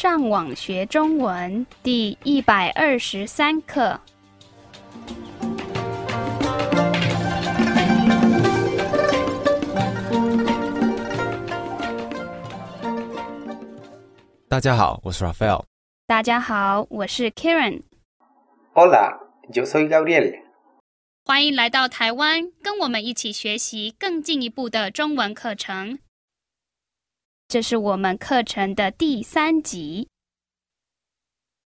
上网学中文第一百二十三课。大家好，我是 Raphael。大家好，我是 Karen。Hola, yo soy Gabriel. 欢迎来到台湾，跟我们一起学习更进一步的中文课程。这是我们课程的第三集。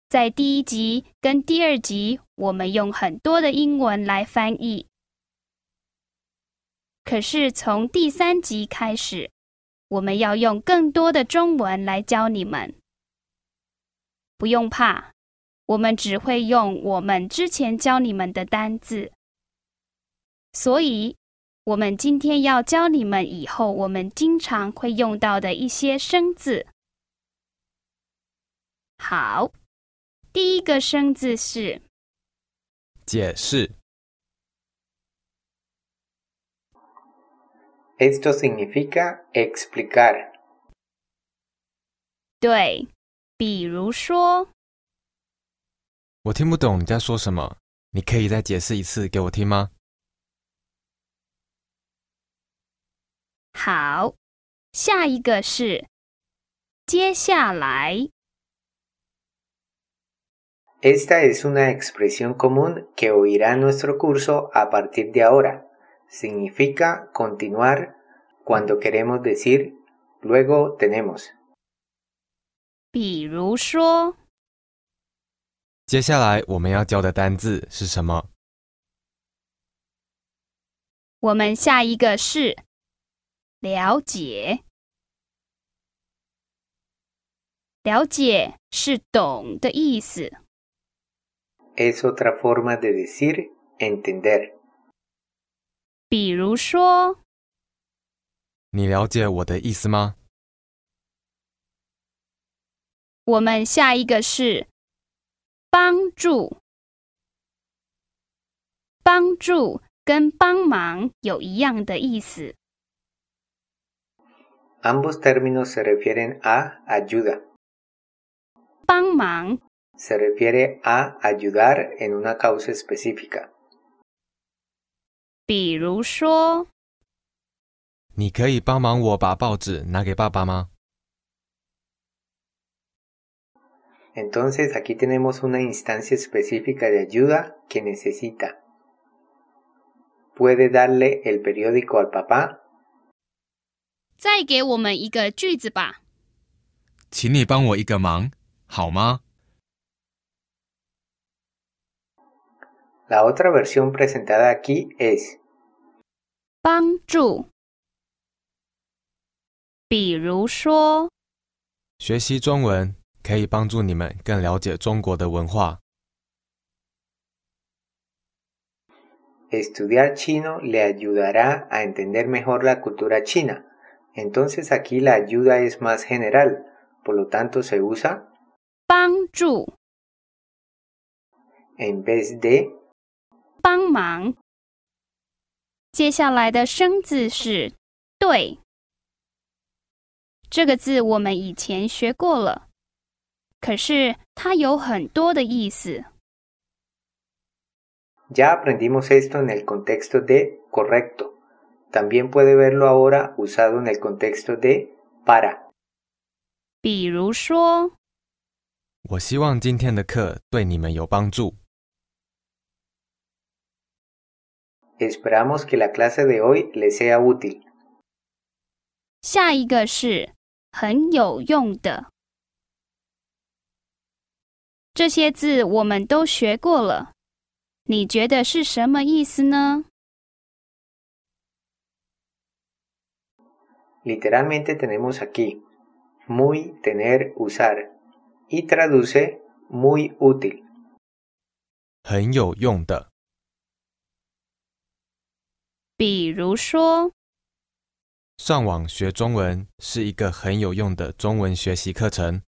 在第一集跟第二集，我们用很多的英文来翻译。可是从第三集开始，我们要用更多的中文来教你们。不用怕，我们只会用我们之前教你们的单字。所以，我们今天要教你们以后我们经常会用到的一些生字。好，第一个生字是解释 Esto significa explicar. 对，比如说，我听不懂你在说什么，你可以再解释一次给我听吗？好，下一个是接下来，Esta es una expresión común que oirá en nuestro curso a partir de ahora. Significa continuar cuando queremos decir luego tenemos. 比如说，接下来我们要教的单字是什么？我们下一个是了解。了解是懂的意思。Es otra forma de decir entender. 比如说，你了解我的意思吗？我们下一个是帮助。帮助跟帮忙有一样的意思。Ambos términos se refieren a ayuda. 帮忙 Se refiere a ayudar en una causa específica. 比如说，你可以帮忙我把报纸拿给爸爸吗？ Entonces aquí tenemos una instancia específica de ayuda que necesita. ¿Puede darle el periódico al papá? 再给我们一个句子吧。请你帮我一个忙，好吗？La otra versión presentada aquí es 帮助。比如说，学习中文可以帮助你们更了解中国的文化。estudiar chino le ayudará a entender mejor la cultura china. Entonces aquí la ayuda es más general, por lo tanto se usa 帮助、 en vez de 帮忙。接下来的生字是“对”，这个字我们以前学过了，可是它有很多的意思。 Ya aprendimos esto en el contexto de correcto. También puede verlo ahora usado en el contexto de para. 比如说，我希望今天的课对你们有帮助。 Esperamos que la clase de hoy les sea útil. 下一个是很有用的。这些字我们都学过了，你觉得是什么意思呢？ Literalmente tenemos aquí muy, tener, usar y traduce muy útil. 很有用的。比如说，上网学中文是一个很有用的中文学习课程。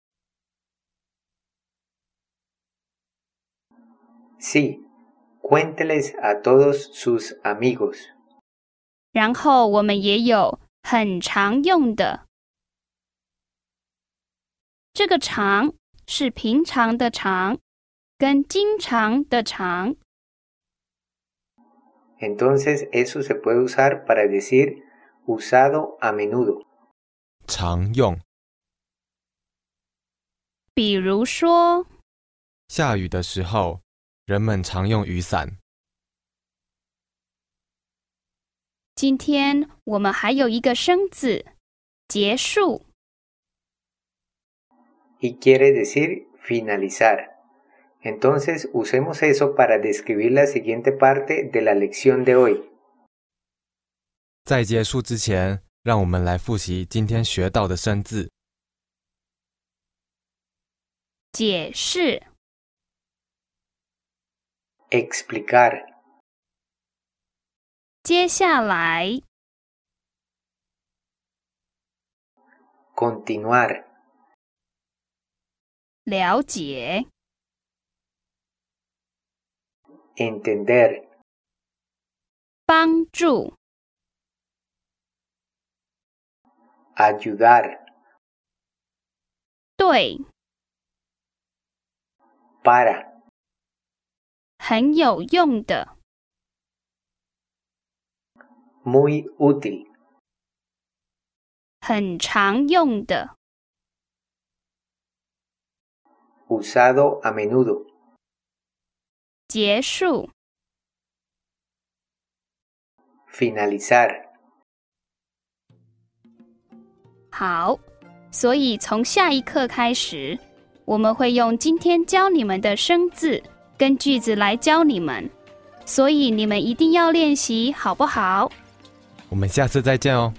Sí, cuénteles a todos sus amigos. 然后我们也有 很常用的。这这个常是平常的常，跟经常的常。Entonces eso se puede usar para decir usado a menudo. 常用。比如说，下雨的时候，人们常用雨伞。今天我们还有一个生字，结束。y quiere decir finalizar. Entonces usemos eso para describir la siguiente parte de la lección de hoy. 在结束之前，让我们来复习今天学到的生字。解释、Explicar, 接下来、continuar, 了解、entender, 帮助、ayudar, 对、para, 很有用的、muy útil, 很常用的、usado a menudo, 结束、finalizar. 好，所以从下一课开始，我们会用今天教你们的生字跟句子来教你们，所以你们一定要练习，好不好？我们下次再见哦。